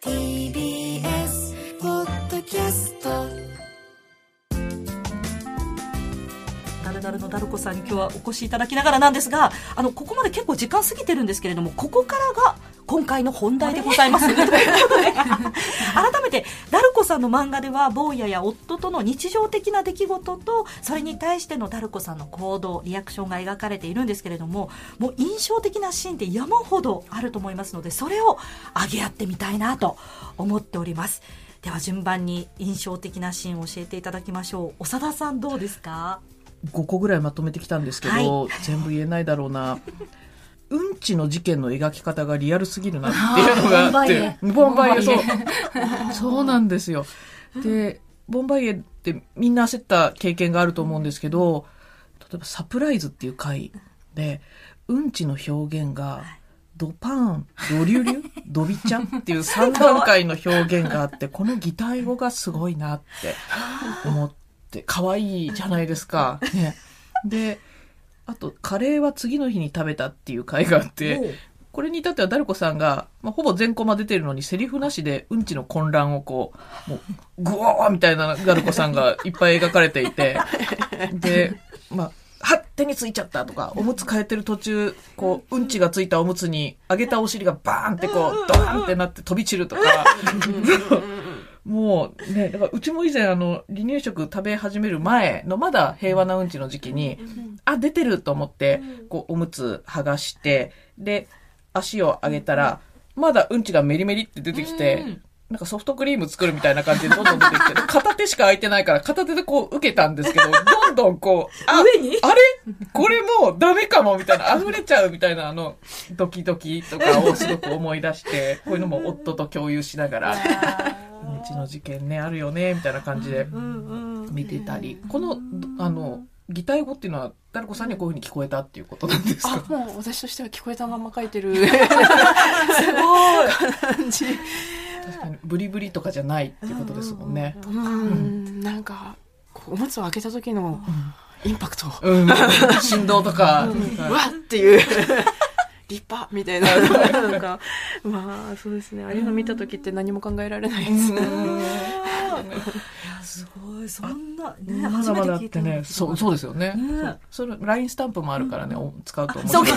提笔。ダルのダルコさんに今日はお越しいただきながらなんですがあのここまで結構時間過ぎてるんですけれどもここからが今回の本題でございます。とい。うことで改めてダルコさんの漫画では坊やや夫との日常的な出来事とそれに対してのダルコさんの行動リアクションが描かれているんですけれどももう印象的なシーンって山ほどあると思いますのでそれを上げ合ってみたいなと思っております。では順番に印象的なシーンを教えていただきましょう。長田さんどうですか？5個ぐらいまとめてきたんですけど、全部言えないだろうな。うんちの事件の描き方がリアルすぎるなっていうのがあって。ボンバイエ、そう。そうなんですよ。で、ボンバイエってみんな焦った経験があると思うんですけど、例えばサプライズっていう回で、うんちの表現が、ドパーン、ドリュリュ、ドビちゃんっていう3段階の表現があって、この擬態語がすごいなって思って、可愛いじゃないですか。ね。で、あと、カレーは次の日に食べたっていう回があって、これに至ってはダルコさんが、まあ、ほぼ全コマ出てるのにセリフなしでうんちの混乱をこう、もう、グワーみたいなダルコさんがいっぱい描かれていて、で、まあ、はっ手についちゃったとか、おむつ変えてる途中、こう、うんちがついたおむつに上げたお尻がバーンってこう、ドーンってなって飛び散るとか、もうね、だからうちも以前あの、離乳食食べ始める前のまだ平和なうんちの時期に、あ、出てると思って、こう、おむつ剥がして、で、足を上げたら、まだうんちがメリメリって出てきて、なんかソフトクリーム作るみたいな感じでどんどん出てきて、で 片手しか空いてないから片手でこう受けたんですけど、どんどんこう、あ、上に？あれ？これもうダメかもみたいな、溢れちゃうみたいなあの、ドキドキとかをすごく思い出して、こういうのも夫と共有しながら、うん。ちの事件ね、あるよね、みたいな感じで見てたり、この、あの、擬態語っていうのは、ダルコさんにはこういうふうに聞こえたっていうことなんですか？あ、もう私としては聞こえたまま書いてる。すごい。感じ。確かに、ブリブリとかじゃないっていうことですもんね。うん、なんか、こうおむつを開けた時のインパクト。うん、振動とか、うわっっていう。立派みたいな。なんか、まあ、そうですね。ああいうの見た時って何も考えられないです。すごい。そんなねまだまだあってねそうそうですよね。ね。それ LINE スタンプもあるからね、お使うと思う。そうか。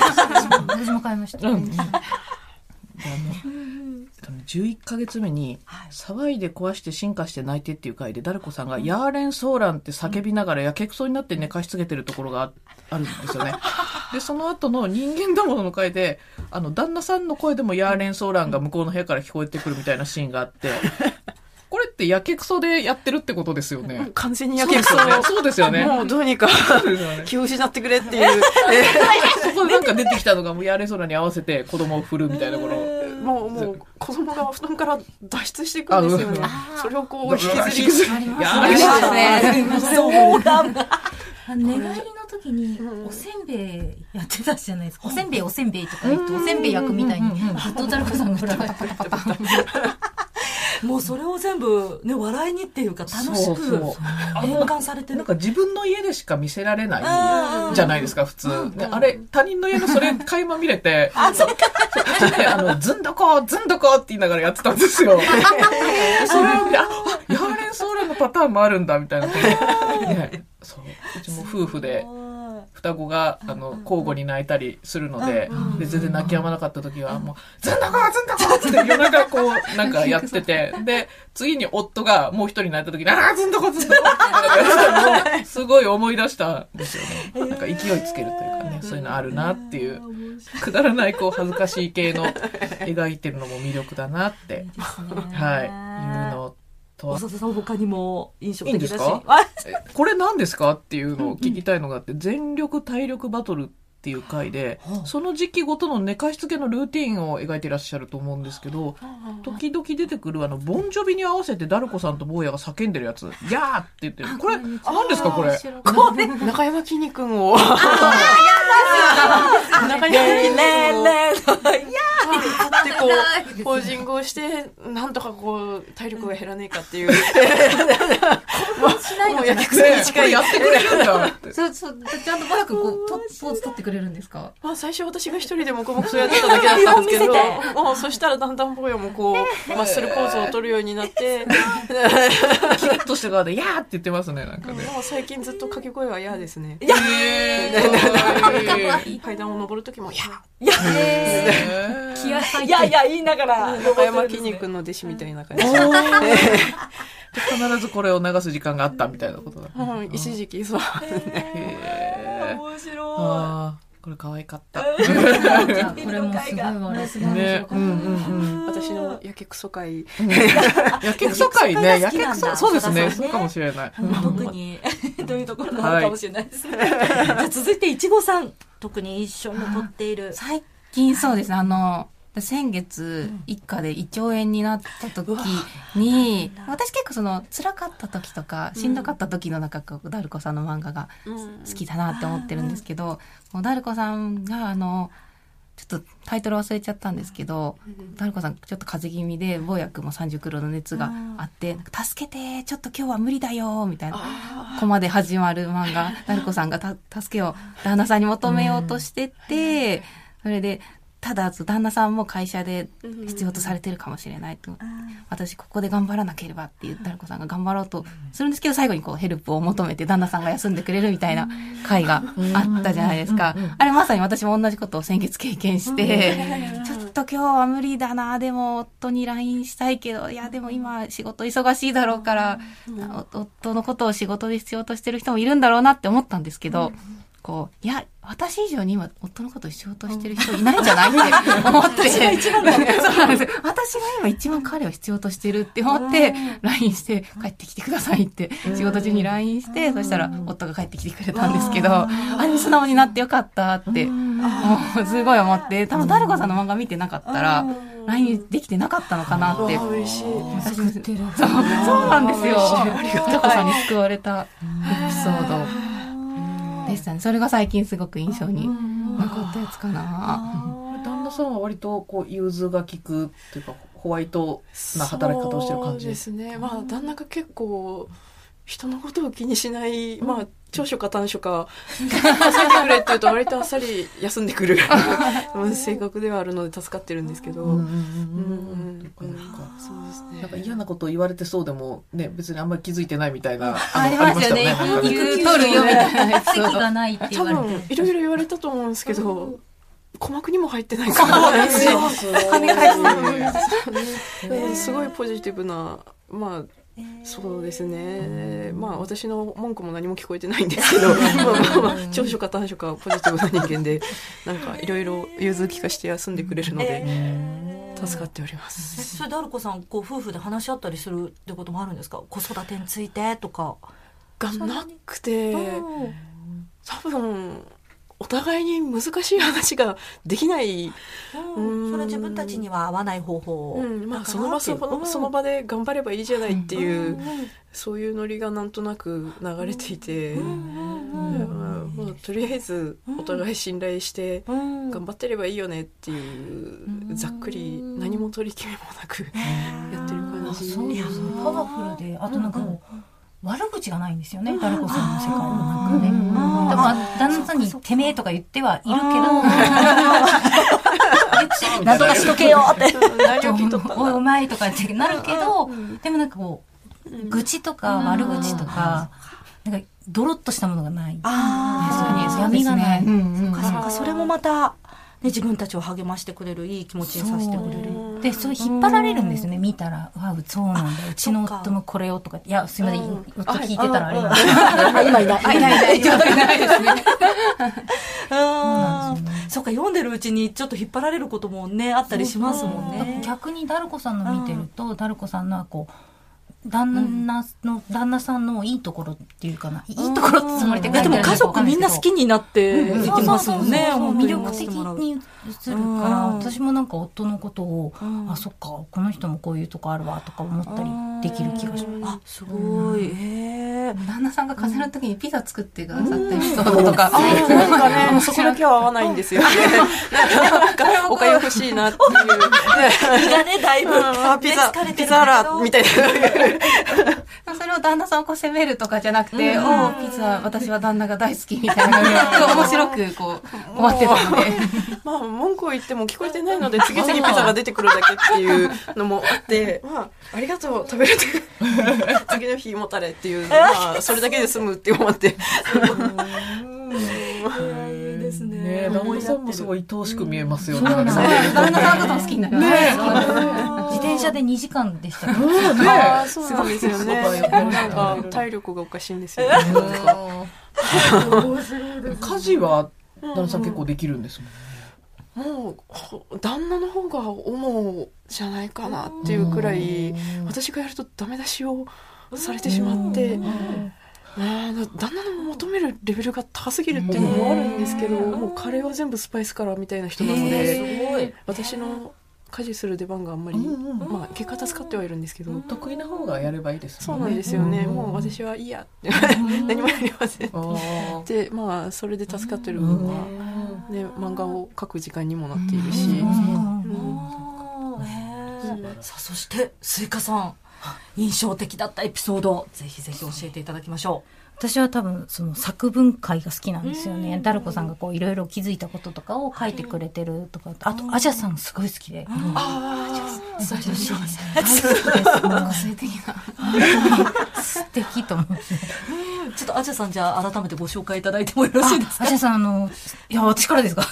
私も買いました。うん。であのえっとね11ヶ月目に「騒いで壊して進化して泣いて」っていう回でダルコさんが「ヤーレン・ソーラン」って叫びながらやけくそになって寝かしつけてるところがああるんですよね。でその後の人間だものの回であの旦那さんの声でもヤーレン・ソーランが向こうの部屋から聞こえてくるみたいなシーンがあって これってやけくそでやってるってことですよね。完全にやけくそ。そうですよね。もうどうにか気を失ってくれっていう。そこでなんか出てきたのが、もうやれ空に合わせて子供を振るみたいなこの。もう、もう、子供が布団から脱出していくんですよねあ。それをこう、引きずり、ありますやありますね。そうだ寝返りの時におせんべいやってたじゃないですか。おせんべいおせんべいとか言っておせんべい焼くみたいにずっとダルコさんがパタパタもうそれを全部ね笑いにっていうか楽しくそうそう変換されてるなんか自分の家でしか見せられうんないじゃないですか、普通。ね、あれ、他人の家のそれ垣間見れて、あ、そっか。あの、ずんどこ、ずんどこって言いながらやってたんですよ。それを見て、あ、あヤーレンソーランのパターンもあるんだ、みたいな。ね、そう。うちも夫婦で、双子が、あの、交互に泣いたりするので、で、全然泣き止まなかった時は、もう、ずんどこずんどこって夜中こう、なんかやってて、で、次に夫がもう一人泣いた時に、ああ、ずんどこずんどこってすごい思い出したんですよね。なんか勢いつけるというかね、そういうのあるなっていう、くだらないこう恥ずかしい系の 描いてるのも魅力だなって、はい、いうのとは。さん他にも印象いいんですか？これ何ですか？っていうのを聞きたいのがあって、全力体力バトルっていう回で、その時期ごとの寝かしつけのルーティンを描いていらっしゃると思うんですけど、時々出てくるあの、ボンジョビに合わせてダルコさんと坊やが叫んでるやつ、やーって言ってる。これ、何ですかこれ？これ？中山きんに君を。中山きんに君を。ねえねえってこう、ポージングをして、なんとかこう、体力が減らねえかっていう。しないのもうやってくれるんだって。そうそう、ちゃんとバヤ君こう、とポーズ取ってくれるんですか？まあ最初私が一人で黙々とやってただけだったんですけど。もうそしたらだんだん坊やもこう、マッスルポーズを取るようになって、キリッとした側で、やーって言ってますね、なんかね。もう最近ずっと掛け声は嫌ですね。えー 階段を登るときも、いや、えー。気合入っていやいや言いながら中山きんに君の弟子みたいな感じ。必ずこれを流す時間があったみたいなことだ。うん、一時期そう。へー面白いこれ可愛かった。これもすごいい。私のやけくそ会。やけくそ会ね。やけくそそ、そうですね。そうかもしれない。特にどういうところがあるかもしれないですね、じゃあ続いていちごさん特に印象に残っている最近そうですね、あの、先月一家で胃腸炎になった時に、私結構その辛かった時とか、しんどかった時のなんかこう、ダルコさんの漫画が好きだなって思ってるんですけど、もうダルコさんがあの、ちょっとタイトル忘れちゃったんですけど、ダルコさんちょっと風邪気味で、坊やくんも30キロの熱があって、助けて、ちょっと今日は無理だよ、みたいな。コマで始まる漫画、ダルコさんがた助けを旦那さんに求めようとしてて、それで、ただ、旦那さんも会社で必要とされてるかもしれないと。私、ここで頑張らなければっていう、ダルコさんが頑張ろうとするんですけど、最後にこう、ヘルプを求めて旦那さんが休んでくれるみたいな回があったじゃないですか。あれまさに私も同じことを先月経験して、ちょっと今日は無理だな、でも夫に LINE したいけど、いや、でも今仕事忙しいだろうから、お夫のことを仕事で必要としてる人もいるんだろうなって思ったんですけど、こう、いや、私以上に今、夫のことを必要としてる人いないんじゃないって思って。私が一番そうなんですよ。私が今一番彼を必要としてるって思って、LINE して、帰ってきてくださいって、仕事中に LINE して、そしたら夫が帰ってきてくれたんですけど、あんに素直になってよかったって、すごい思って、多分ダルコさんの漫画見てなかったら、LINE できてなかったのかなって。嬉しい。私もってる。そうそうなんですよ。ダルコさんに救われたエピソード。でしたね。それが最近すごく印象に残ったやつかな。旦那さんは割とこう融通が利くっていうかホワイトな働き方をしてる感じですね。まあ、旦那が結構、人のことを気にしない、まあ、長所か短所か、休んでくれって言うと割とあっさり休んでくる うん性格ではあるので助かってるんですけど、うんんううんうんうんうんなんかそうですね。なんか嫌なことを言われてそうでもね別にあんまり気づいてないみたいなありますよね。育休取るよみたいな。席がないって多言われて。分、いろいろ言われたと思うんですけど、鼓膜にも入ってないから、すごいポジティブな、まあ、そうですね。まあ私の文句も何も聞こえてないんですけど、まあまあまあ、長所か短所かポジティブな人間で、なんかいろいろ融通聞かして休んでくれるので、助かっておりまえす。それでアルコさんこう夫婦で話し合ったりするってこともあるんですか子育てについてとか、がなくて、うん多分、お互いに難しい話ができない。うん。それは自分たちには合わない方法うん、まあその場そのその場で頑張ればいいじゃないっていう、うんそういうノリがなんとなく流れていて、とりあえずお互い信頼してうん。頑張ってればいいよねっていうざっくり何も取り決めもなくやってる感じ。そうですねパワフルで、あとなんかこう、悪口がないんですよね、ダルコさんの世界の中で。んだから、旦那さんにてめえとか言ってはいるけど、なんとか。しとけよって。おい、だ。お前とかってなるけど、でもなんかこう、愚痴とか悪口とか、なんか、ドロッとしたものがない。あー。闇がない。そううんうんかそうか。それもまた、ね、自分たちを励ましてくれるいい気持ちにさせてくれる。で、それ引っ張られるんですよね、見たら。わあ、そうなんだ。うちの夫もこれをとか。いや、すいません、夫聞いてたらあれ今いない。あ、いない。いない、ないですね。うん。そうか読んでるうちにちょっと引っ張られることもねあったりしますもんね。逆にダルコさんの見てると、ダルコさんのはこう、旦那の、旦那さんのいいところっていうかな。いいところってつもりで書いてあるでも家族みんな好きになっていきますもんね魅力的に映るから、うん。私もなんか夫のことを、ん。あ、そっか、この人もこういうとこあるわとか思ったりできる気がします。あすごい。へえ。旦那さんが風邪の時にピザ作ってくださったエピソードとか、あーなんかね、そこだけは合わないんですよ。ね。なんか、おかゆ欲しいなっていう。胃が ね、だいぶ、ピザピるザーラみたいな。それを旦那さんをこう責めるとかじゃなくて、おおピザ、私は旦那が大好きみたいな、面白くこう、終わってたので。まあ、文句を言っても聞こえてないので、次々ピザが出てくるだけっていうのもあって、まあ、ありがとう、食べれて、次の日もたれっていう、まあ、それだけで済むって思って。いいですね。ね旦那さんもすごい愛おしく見えますよね。旦那さんのことも好きになりました。自転車で2時間でしたけど。ああ、そうなんですよね。なんか、体力がおかしいんですよね。家事は旦那さん結構できるんですもんね。もうほ旦那の方が主じゃないかなっていうくらい私がやるとダメ出しをされてしまって、旦那の求めるレベルが高すぎるっていうのもあるんですけどもうカレーは全部スパイスカラーみたいな人なので。私の家事する出番があんまり、まあ結果助かってはいるんですけど、得意な方がやればいいですそう。なんですよね、もう私はいいやって。何もやりませんでまあそれで助かってる分は、ね、漫画を描く時間にもなっているし、さあ、そして、スイカさん。印象的だったエピソード、ぜひぜひ教えていただきましょ私は多分その作文会が好きなんですよね。ダルコさんがこういろいろ気づいたこととかを書いてくれてるとか、あとアジャさんすごい好きで。ああ、そうですね。大好きです。もう個性的な。素敵と思って。う。ちょっとアジャさんじゃあ改めてご紹介いただいてもよろしいですか？アジャさんあの、いや、私からですか？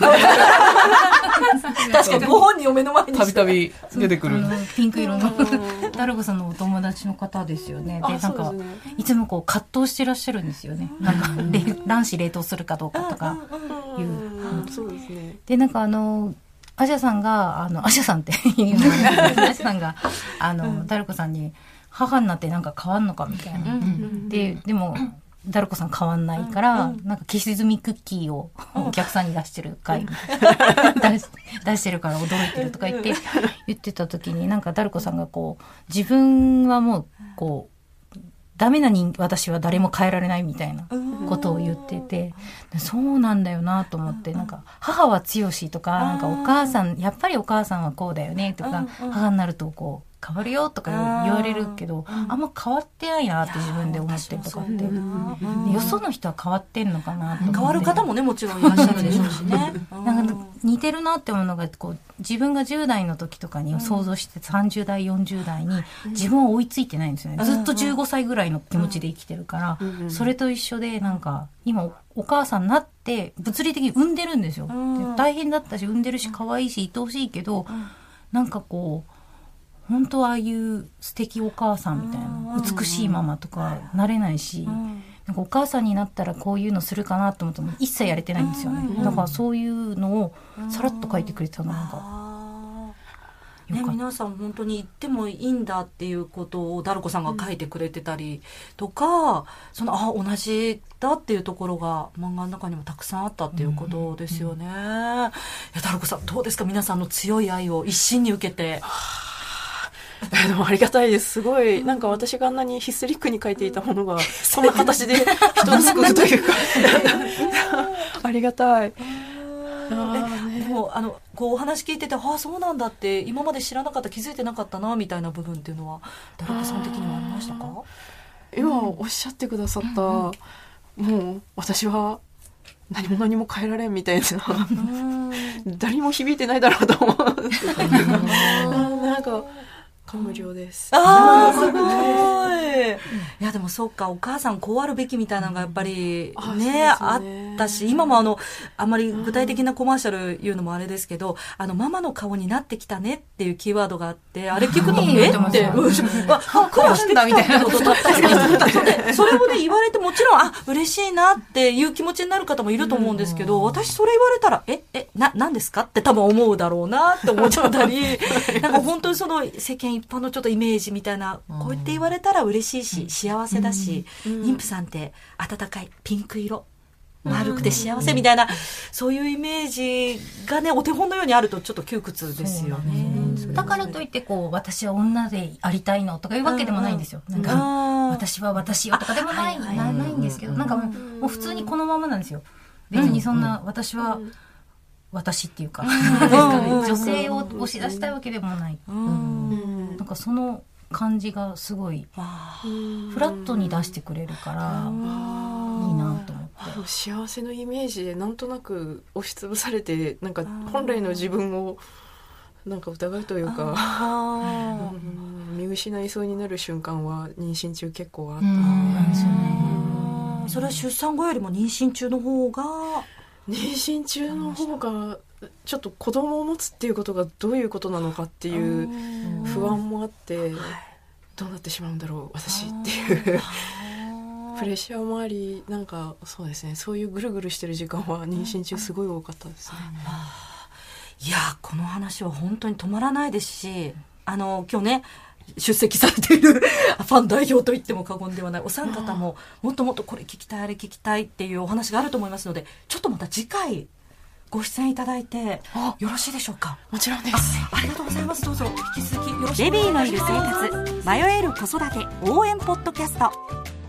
確かにご本人を目の前にたびたび出てくる。あのピンク色のダルコさんのお友達の方ですよね。で、あなんかね、いつもこう葛藤してらっしゃるんですよね。なんか、れ卵子冷凍するかどうかとかいう。うんそうですね。で、なんかあの、アジャさんが、あの、アジャさんっていうの アジャさんが、あの、ダルコさんに、母になってなんか変わんのかみたいな。で、でも、ダルコさん変わんないから、なんか消し済みクッキーをお客さんに出してる回。出し出してるから驚いてるとか言って、言ってた時になんかダルコさんがこう、自分はもう、こう、ダメな人私は誰も変えられないみたいなことを言ってて、そうなんだよなと思って、なんか、母は強しとか、なんかお母さん、やっぱりお母さんはこうだよねとか、母になるとこう、変わるよとか言われるけど、あん。ま変わってないなって自分で思ってるとかって。でよその人は変わってんのかな。変わる方もね、もちろんいらっしゃるでしょうしね。なんか似てるなって思うのがこう自分が10代の時とかに想像して30代40代に自分は追いついてないんですよね。ずっと15歳ぐらいの気持ちで生きてるからそれと一緒でなん。か今おお母さん。になって物理的に産ん。でるんですよで大変だったし産んでるし可愛いし愛おしいけどなんかこう本当はああいう素敵お母さんみたいな美しいママとかなれないしなんかお母さんになったらこういうのするかなと思っても一切やれてないんですよね。だからそういうのをさらっと書いてくれてたのなんかね、皆さん本当に言ってもいいんだっていうことをダルコさんが書いてくれてたりとか、そのあ同じだっていうところが漫画の中にもたくさんあったっていうことですよね。いやダルコさんどうですか？皆さんの強い愛を一身に受けて。え でもありがたいです。すごい、なんか私があんなにヒステリックに書いていたものが、こんな形で人を救うというか、ありがたい。ね。でもあのこうお話聞いててああそうなんだって今まで知らなかった気づいてなかったなみたいな部分っていうのはダルコさん的にはありましたか？今おっしゃってくださった、もう私は何も何も変えられんみたいな、誰にも響いてないだろうと思うんですけど、なんか、感無量です。ああ、すごい。いや、でもそうか、お母さんこうあるべきみたいなのがやっぱりあね、あったし、今もあの、あんまり具体的なコマーシャル言うのもあれですけど、あの、ママの顔になってきたねっていうキーワードがあって、あれ聞くと、え？って、うん。あ、苦労してきたみたいなことだった。り それでそれをね、言われてもちろん、あ、嬉しいなっていう気持ちになる方もいると思うんですけど、私それ言われたら、え、え、な、何ですか？って多分思うだろうなって思っちゃったり、なんか本当にその世間一般のちょっとイメージみたいな、こうやって言われたら嬉しいし、幸せだし、妊婦さんって温かいピンク色。丸くて幸せみたいな、そういうイメージがね、お手本のようにあるとちょっと窮屈ですよね。だからといってこう私は女でありたいのとかいうわけでもないんですよ。なんかあ私は私よとかでもない、はい。はいなないんですけど、なんかもうもう普通にこのままなんですよ。別にそんな、私は、私っていうか、女性を押し出したいわけでもない。かその感じがすごい、フラットに出してくれるから、いいなと思って。幸せのイメージでなんとなく押しつぶされてなんか本来の自分をなんか疑うというか見失いそうになる瞬間は妊娠中結構あった。うんのでそれは出産後よりも妊娠中の方が妊娠中の方がちょっと子供を持つっていうことがどういうことなのかっていう不安もあってどうなってしまうんだろう私っていう。プレッシャーもありなんかそうですね。そういうぐるぐるしてる時間は妊娠中すごい多かったですね。いやーこの話は本当に止まらないですしあの今日ね出席されている ファン代表と言っても過言ではないお三方ももっともっとこれ聞きたいあれ聞きたいっていうお話があると思いますのでちょっとまた次回ご出演いただいてよろしいでしょうか？もちろんです。ありがとうございます。どうぞ引き続きよろしくベビーのいる生活迷える子育て応援ポッドキャスト。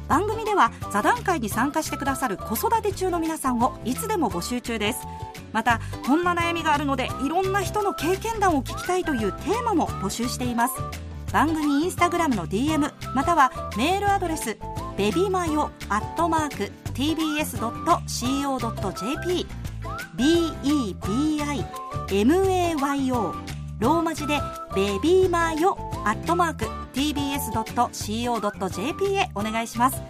番組では座談会に参加してくださる子育て中の皆さんをいつでも募集中です。またこんな悩みがあるのでいろんな人の経験談を聞きたいというテーマも募集しています。番組インスタグラムの DM またはメールアドレスベビマヨアットマーク tbs.co.jp bebimayo ローマ字でベビーマヨアットマーク tbs.co.jp へお願いします。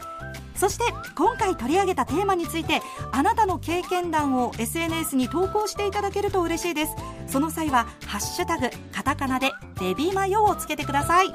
そして今回取り上げたテーマについてあなたの経験談を SNS に投稿していただけると嬉しいです。その際は「ハッシュタグカタカナ」で「ベビーマヨ」をつけてください。